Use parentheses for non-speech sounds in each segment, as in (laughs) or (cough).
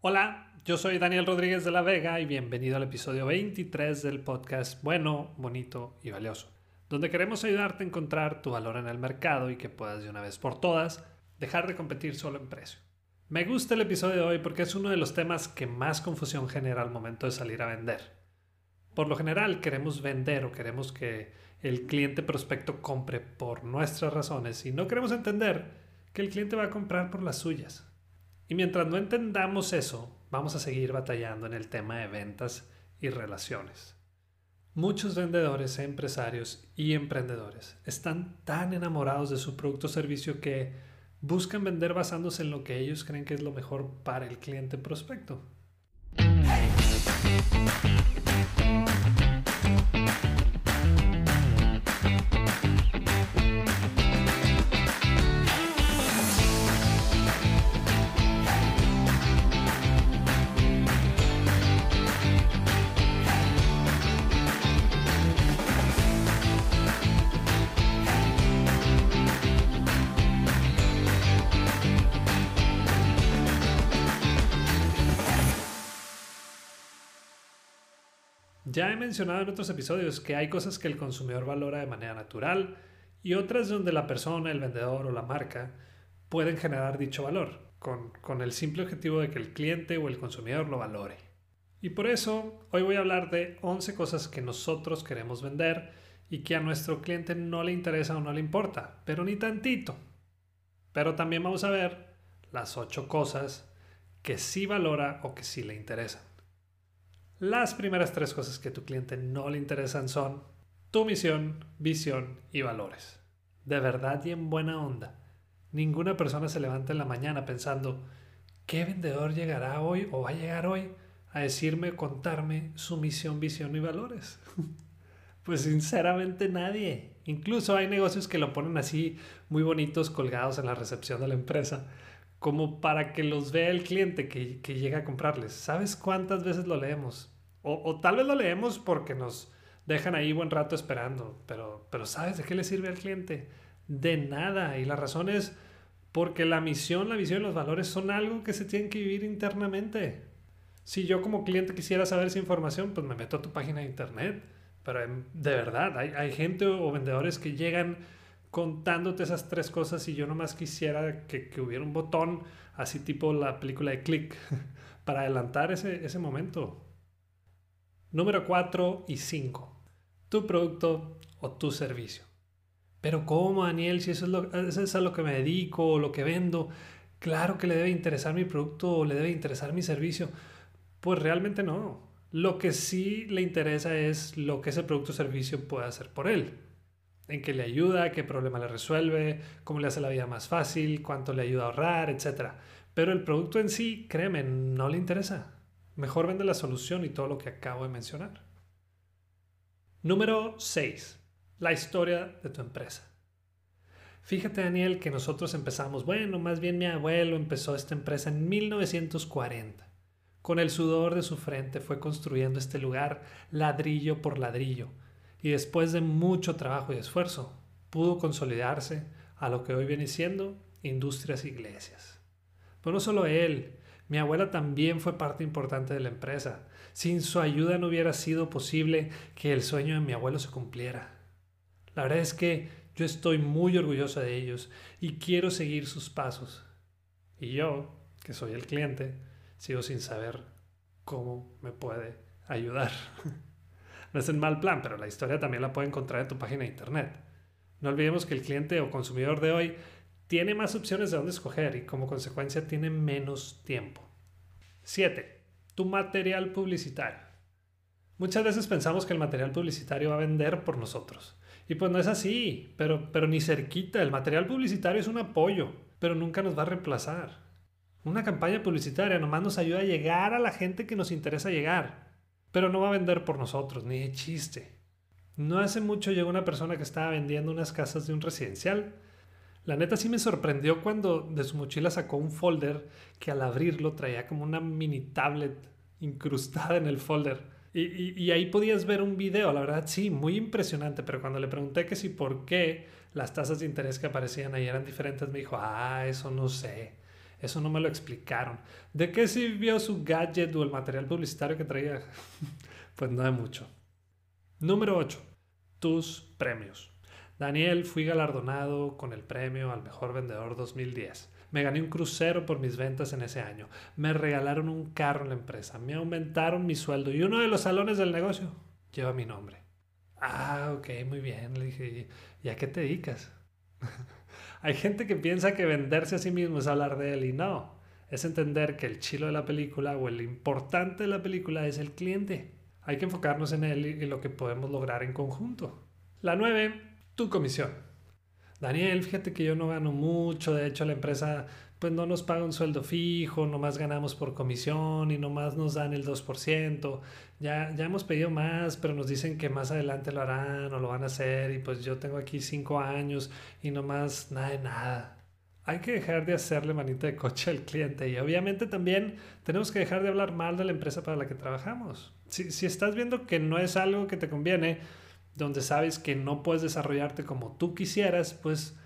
Hola, yo soy Daniel Rodríguez de la Vega y bienvenido al episodio 23 del podcast Bueno, Bonito y Valioso, donde queremos ayudarte a encontrar tu valor en el mercado y que puedas de una vez por todas dejar de competir solo en precio. Me gusta el episodio de hoy porque es uno de los temas que más confusión genera al momento de salir a vender. Por lo general queremos vender o queremos que el cliente prospecto compre por nuestras razones y no queremos entender que el cliente va a comprar por las suyas. Y mientras no entendamos eso, vamos a seguir batallando en el tema de ventas y relaciones. Muchos vendedores, empresarios y emprendedores están tan enamorados de su producto o servicio que buscan vender basándose en lo que ellos creen que es lo mejor para el cliente prospecto. Ya he mencionado en otros episodios que hay cosas que el consumidor valora de manera natural y otras donde la persona, el vendedor o la marca pueden generar dicho valor, con, con, el simple objetivo de que el cliente o el consumidor lo valore. Y por eso hoy voy a hablar de 11 cosas que nosotros queremos vender y que a nuestro cliente no le interesa o no le importa, pero ni tantito. Pero también vamos a ver las 8 cosas que sí valora o que sí le interesan. Las primeras tres cosas que tu cliente no le interesan son tu misión, visión y valores. De verdad y en buena onda. Ninguna persona se levanta en la mañana pensando, ¿qué vendedor llegará hoy o va a llegar hoy a decirme, contarme su misión, visión y valores? (laughs) pues sinceramente nadie. Incluso hay negocios que lo ponen así muy bonitos colgados en la recepción de la empresa como para que los vea el cliente que, llega a comprarles. ¿Sabes cuántas veces lo leemos? O, tal vez lo leemos porque nos dejan ahí buen rato esperando, pero, pero ¿sabes de qué le sirve al cliente? De nada. Y la razón es porque la misión, la visión y los valores son algo que se tienen que vivir internamente. Si yo como cliente quisiera saber esa información, pues me meto a tu página de internet. Pero de verdad, hay, hay gente o vendedores que llegan contándote esas tres cosas y yo nomás quisiera que, hubiera un botón así tipo la película de Click (laughs) para adelantar ese, ese momento. Número 4 y 5. Tu producto o tu servicio. Pero ¿cómo, Daniel? Si eso es, lo, eso es a lo que me dedico o lo que vendo, claro que le debe interesar mi producto o le debe interesar mi servicio. Pues realmente no. Lo que sí le interesa es lo que ese producto o servicio puede hacer por él en qué le ayuda, qué problema le resuelve, cómo le hace la vida más fácil, cuánto le ayuda a ahorrar, etc. Pero el producto en sí, créeme, no le interesa. Mejor vende la solución y todo lo que acabo de mencionar. Número 6. La historia de tu empresa. Fíjate, Daniel, que nosotros empezamos, bueno, más bien mi abuelo empezó esta empresa en 1940. Con el sudor de su frente fue construyendo este lugar ladrillo por ladrillo y después de mucho trabajo y esfuerzo pudo consolidarse a lo que hoy viene siendo industrias e iglesias. Pero no solo él, mi abuela también fue parte importante de la empresa. Sin su ayuda no hubiera sido posible que el sueño de mi abuelo se cumpliera. La verdad es que yo estoy muy orgulloso de ellos y quiero seguir sus pasos. Y yo, que soy el cliente, sigo sin saber cómo me puede ayudar. (laughs) No es el mal plan, pero la historia también la puede encontrar en tu página de internet. No olvidemos que el cliente o consumidor de hoy tiene más opciones de dónde escoger y como consecuencia tiene menos tiempo. 7. Tu material publicitario. Muchas veces pensamos que el material publicitario va a vender por nosotros. Y pues no es así, pero, pero ni cerquita. El material publicitario es un apoyo, pero nunca nos va a reemplazar. Una campaña publicitaria nomás nos ayuda a llegar a la gente que nos interesa llegar. Pero no va a vender por nosotros, ni de chiste. No hace mucho llegó una persona que estaba vendiendo unas casas de un residencial. La neta sí me sorprendió cuando de su mochila sacó un folder que al abrirlo traía como una mini tablet incrustada en el folder. Y, ahí podías ver un video, la verdad sí, muy impresionante, pero cuando le pregunté que si por qué las tasas de interés que aparecían ahí eran diferentes, me dijo, ah, eso no sé. Eso no me lo explicaron. ¿De qué sirvió su gadget o el material publicitario que traía? (laughs) pues no de mucho. Número 8. Tus premios. Daniel, fui galardonado con el premio al mejor vendedor 2010. Me gané un crucero por mis ventas en ese año. Me regalaron un carro en la empresa. Me aumentaron mi sueldo y uno de los salones del negocio lleva mi nombre. Ah, ok, muy bien. Le dije, ¿y a qué te dedicas? (laughs) Hay gente que piensa que venderse a sí mismo es hablar de él y no. Es entender que el chilo de la película o el importante de la película es el cliente. Hay que enfocarnos en él y lo que podemos lograr en conjunto. La 9. Tu comisión. Daniel, fíjate que yo no gano mucho, de hecho la empresa pues no nos paga un sueldo fijo, nomás ganamos por comisión y nomás nos dan el 2%. Ya, ya hemos pedido más, pero nos dicen que más adelante lo harán o lo van a hacer y pues yo tengo aquí 5 años y nomás nada de nada. Hay que dejar de hacerle manita de coche al cliente y obviamente también tenemos que dejar de hablar mal de la empresa para la que trabajamos. Si, si estás viendo que no es algo que te conviene, donde sabes que no puedes desarrollarte como tú quisieras, pues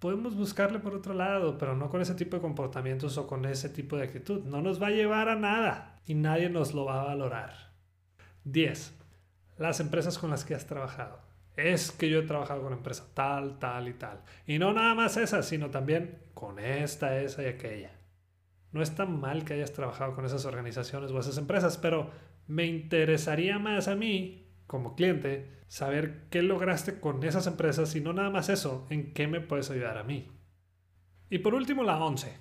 podemos buscarle por otro lado, pero no con ese tipo de comportamientos o con ese tipo de actitud. No nos va a llevar a nada y nadie nos lo va a valorar. 10. Las empresas con las que has trabajado. Es que yo he trabajado con empresa tal, tal y tal. Y no nada más esa, sino también con esta, esa y aquella. No es tan mal que hayas trabajado con esas organizaciones o esas empresas, pero me interesaría más a mí como cliente saber qué lograste con esas empresas y no nada más eso, en qué me puedes ayudar a mí. Y por último, la 11.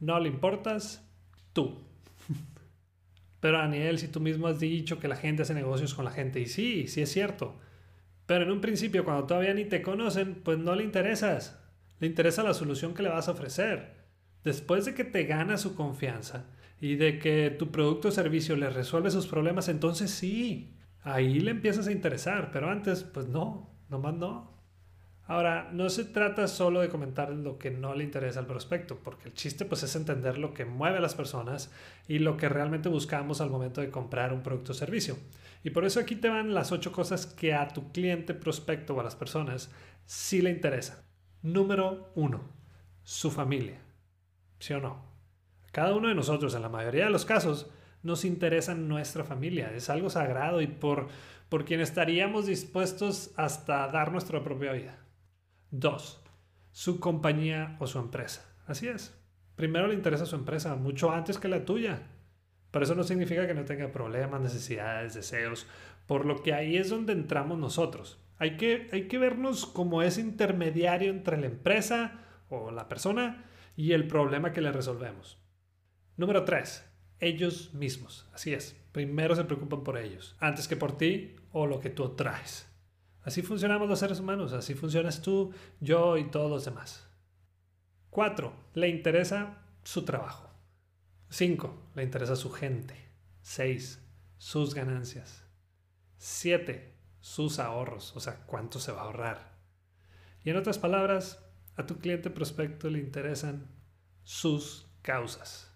No le importas tú. (laughs) Pero Daniel, si tú mismo has dicho que la gente hace negocios con la gente, y sí, sí es cierto. Pero en un principio, cuando todavía ni te conocen, pues no le interesas. Le interesa la solución que le vas a ofrecer. Después de que te gana su confianza y de que tu producto o servicio le resuelve sus problemas, entonces sí, ahí le empiezas a interesar, pero antes, pues no, nomás no. Ahora, no se trata solo de comentar lo que no le interesa al prospecto, porque el chiste pues es entender lo que mueve a las personas y lo que realmente buscamos al momento de comprar un producto o servicio. Y por eso aquí te van las ocho cosas que a tu cliente, prospecto o a las personas sí le interesan. Número uno, su familia. ¿Sí o no? Cada uno de nosotros, en la mayoría de los casos, nos interesa nuestra familia, es algo sagrado y por, por quien estaríamos dispuestos hasta dar nuestra propia vida. Dos, su compañía o su empresa. Así es. Primero le interesa su empresa, mucho antes que la tuya. Pero eso no significa que no tenga problemas, necesidades, deseos, por lo que ahí es donde entramos nosotros. Hay que, hay que vernos como ese intermediario entre la empresa o la persona y el problema que le resolvemos. Número 3 ellos mismos. Así es. Primero se preocupan por ellos, antes que por ti o lo que tú traes. Así funcionamos los seres humanos, así funcionas tú, yo y todos los demás. 4. Le interesa su trabajo. 5. Le interesa su gente. 6. Sus ganancias. 7. Sus ahorros, o sea, cuánto se va a ahorrar. Y en otras palabras, a tu cliente prospecto le interesan sus causas.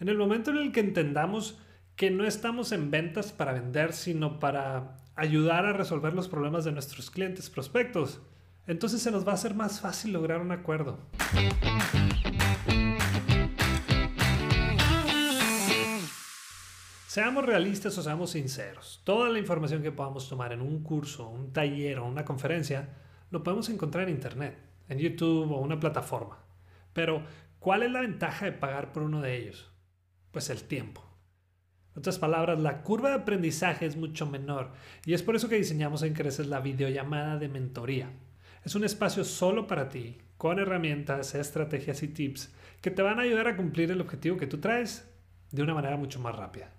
En el momento en el que entendamos que no estamos en ventas para vender, sino para ayudar a resolver los problemas de nuestros clientes prospectos, entonces se nos va a hacer más fácil lograr un acuerdo. Seamos realistas o seamos sinceros. Toda la información que podamos tomar en un curso, un taller o una conferencia, lo podemos encontrar en Internet, en YouTube o una plataforma. Pero, ¿cuál es la ventaja de pagar por uno de ellos? Pues el tiempo. En otras palabras, la curva de aprendizaje es mucho menor y es por eso que diseñamos en Creces la videollamada de mentoría. Es un espacio solo para ti, con herramientas, estrategias y tips que te van a ayudar a cumplir el objetivo que tú traes de una manera mucho más rápida.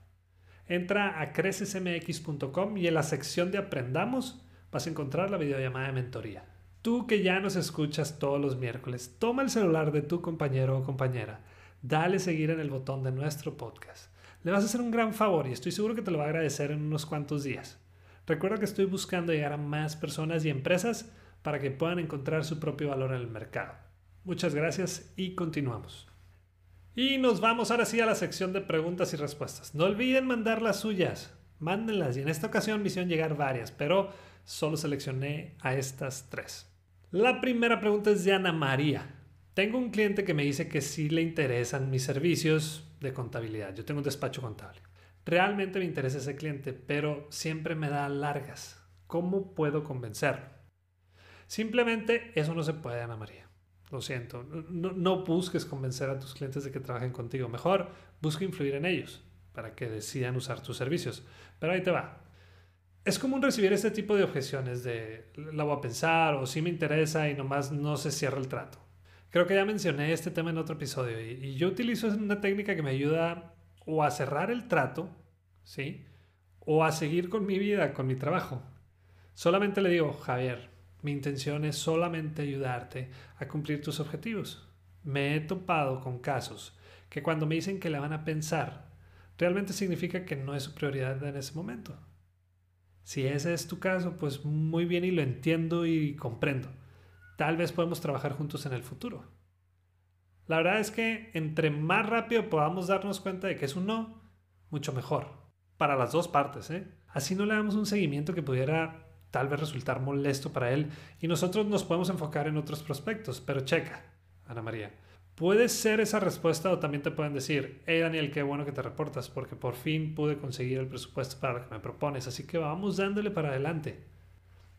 Entra a crecesmx.com y en la sección de Aprendamos vas a encontrar la videollamada de mentoría. Tú que ya nos escuchas todos los miércoles, toma el celular de tu compañero o compañera dale seguir en el botón de nuestro podcast. Le vas a hacer un gran favor y estoy seguro que te lo va a agradecer en unos cuantos días. Recuerda que estoy buscando llegar a más personas y empresas para que puedan encontrar su propio valor en el mercado. Muchas gracias y continuamos. Y nos vamos ahora sí a la sección de preguntas y respuestas. No olviden mandar las suyas, mándenlas y en esta ocasión me hicieron llegar varias, pero solo seleccioné a estas tres. La primera pregunta es de Ana María. Tengo un cliente que me dice que sí le interesan mis servicios de contabilidad. Yo tengo un despacho contable. Realmente me interesa ese cliente, pero siempre me da largas. ¿Cómo puedo convencerlo? Simplemente eso no se puede, Ana María. Lo siento. No, busques convencer a tus clientes de que trabajen contigo. Mejor busca influir en ellos para que decidan usar tus servicios. Pero ahí te va. Es común recibir este tipo de objeciones de la voy a pensar o si me interesa y nomás no se cierra el trato. Creo que ya mencioné este tema en otro episodio y, yo utilizo una técnica que me ayuda o a cerrar el trato, ¿sí? O a seguir con mi vida, con mi trabajo. Solamente le digo, Javier, mi intención es solamente ayudarte a cumplir tus objetivos. Me he topado con casos que cuando me dicen que la van a pensar, realmente significa que no es su prioridad en ese momento. Si ese es tu caso, pues muy bien y lo entiendo y comprendo tal vez podemos trabajar juntos en el futuro. La verdad es que entre más rápido podamos darnos cuenta de que es un no, mucho mejor. Para las dos partes, ¿eh? Así no le damos un seguimiento que pudiera tal vez resultar molesto para él y nosotros nos podemos enfocar en otros prospectos. Pero checa, Ana María. Puede ser esa respuesta o también te pueden decir, hey Daniel, qué bueno que te reportas porque por fin pude conseguir el presupuesto para lo que me propones, así que vamos dándole para adelante.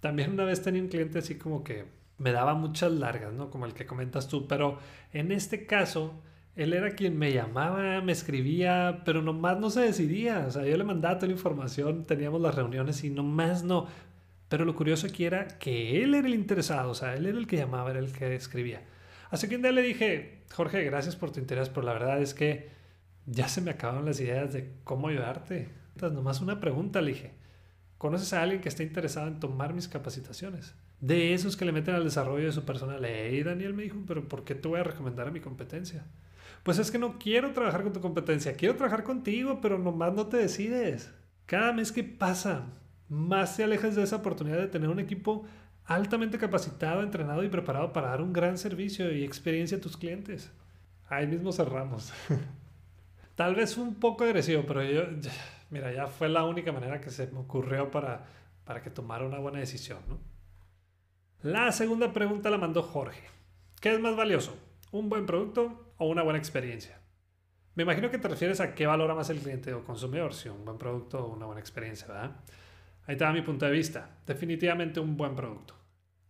También una vez tenía un cliente así como que me daba muchas largas, ¿no? Como el que comentas tú, pero en este caso, él era quien me llamaba, me escribía, pero nomás no se decidía. O sea, yo le mandaba toda la información, teníamos las reuniones y nomás no. Pero lo curioso aquí era que él era el interesado, o sea, él era el que llamaba, era el que escribía. Así que un día le dije, Jorge, gracias por tu interés, pero la verdad es que ya se me acabaron las ideas de cómo ayudarte. Entonces, nomás una pregunta, le dije, ¿conoces a alguien que esté interesado en tomar mis capacitaciones? De esos que le meten al desarrollo de su personalidad. Y Daniel me dijo, pero ¿por qué te voy a recomendar a mi competencia? Pues es que no quiero trabajar con tu competencia, quiero trabajar contigo, pero nomás no te decides. Cada mes que pasa, más te alejas de esa oportunidad de tener un equipo altamente capacitado, entrenado y preparado para dar un gran servicio y experiencia a tus clientes. Ahí mismo cerramos. (laughs) Tal vez un poco agresivo, pero yo, mira, ya fue la única manera que se me ocurrió para, para que tomara una buena decisión, ¿no? La segunda pregunta la mandó Jorge. ¿Qué es más valioso? ¿Un buen producto o una buena experiencia? Me imagino que te refieres a qué valora más el cliente o consumidor, si un buen producto o una buena experiencia, ¿verdad? Ahí está mi punto de vista. Definitivamente un buen producto.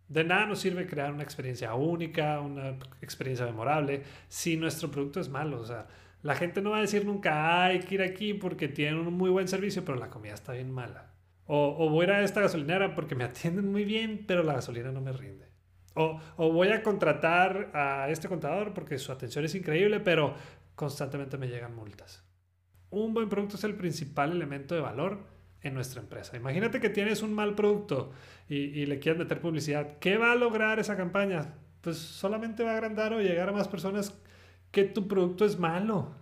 De nada nos sirve crear una experiencia única, una experiencia memorable, si nuestro producto es malo. O sea, la gente no va a decir nunca, hay que ir aquí porque tienen un muy buen servicio, pero la comida está bien mala. O, voy a esta gasolinera porque me atienden muy bien, pero la gasolina no me rinde. O, voy a contratar a este contador porque su atención es increíble, pero constantemente me llegan multas. Un buen producto es el principal elemento de valor en nuestra empresa. Imagínate que tienes un mal producto y, y le quieres meter publicidad. ¿Qué va a lograr esa campaña? Pues solamente va a agrandar o llegar a más personas que tu producto es malo.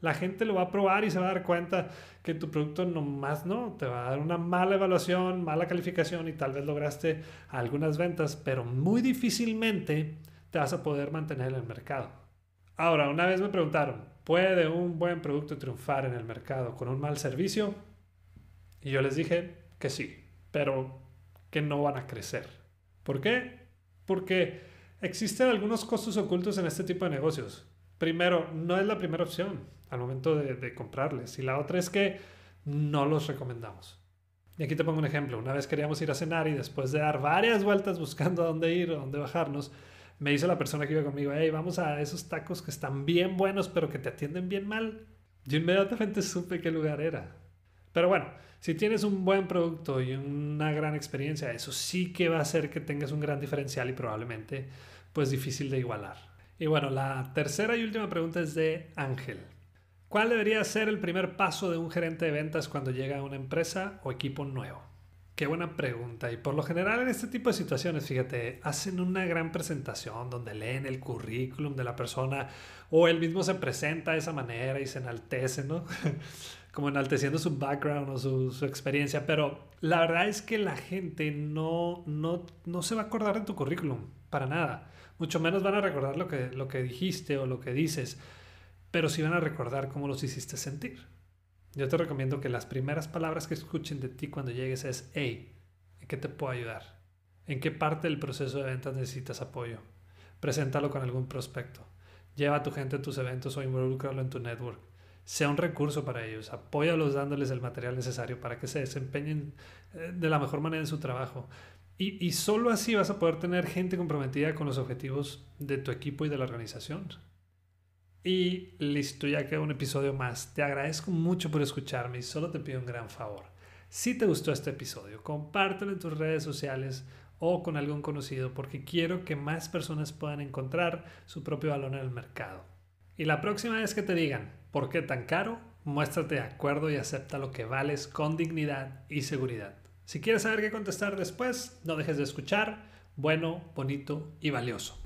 La gente lo va a probar y se va a dar cuenta que tu producto nomás no, te va a dar una mala evaluación, mala calificación y tal vez lograste algunas ventas, pero muy difícilmente te vas a poder mantener en el mercado. Ahora, una vez me preguntaron, ¿puede un buen producto triunfar en el mercado con un mal servicio? Y yo les dije que sí, pero que no van a crecer. ¿Por qué? Porque existen algunos costos ocultos en este tipo de negocios. Primero, no es la primera opción al momento de, comprarles. Y la otra es que no los recomendamos. Y aquí te pongo un ejemplo. Una vez queríamos ir a cenar y después de dar varias vueltas buscando a dónde ir o dónde bajarnos, me dice la persona que iba conmigo, hey, vamos a esos tacos que están bien buenos pero que te atienden bien mal. Yo inmediatamente supe qué lugar era. Pero bueno, si tienes un buen producto y una gran experiencia, eso sí que va a hacer que tengas un gran diferencial y probablemente pues difícil de igualar. Y bueno, la tercera y última pregunta es de Ángel. ¿Cuál debería ser el primer paso de un gerente de ventas cuando llega a una empresa o equipo nuevo? Qué buena pregunta. Y por lo general en este tipo de situaciones, fíjate, hacen una gran presentación donde leen el currículum de la persona o él mismo se presenta de esa manera y se enaltece, ¿no? (laughs) Como enalteciendo su background o su, experiencia. Pero la verdad es que la gente no, no, no se va a acordar de tu currículum, para nada. Mucho menos van a recordar lo que, lo que dijiste o lo que dices pero sí van a recordar cómo los hiciste sentir. Yo te recomiendo que las primeras palabras que escuchen de ti cuando llegues es, hey, ¿en qué te puedo ayudar? ¿En qué parte del proceso de ventas necesitas apoyo? Preséntalo con algún prospecto. Lleva a tu gente a tus eventos o involúcralo en tu network. Sea un recurso para ellos. Apóyalos dándoles el material necesario para que se desempeñen eh, de la mejor manera en su trabajo. Y, y solo así vas a poder tener gente comprometida con los objetivos de tu equipo y de la organización. Y listo, ya queda un episodio más. Te agradezco mucho por escucharme y solo te pido un gran favor. Si te gustó este episodio, compártelo en tus redes sociales o con algún conocido porque quiero que más personas puedan encontrar su propio valor en el mercado. Y la próxima vez que te digan, ¿por qué tan caro? Muéstrate de acuerdo y acepta lo que vales con dignidad y seguridad. Si quieres saber qué contestar después, no dejes de escuchar. Bueno, bonito y valioso.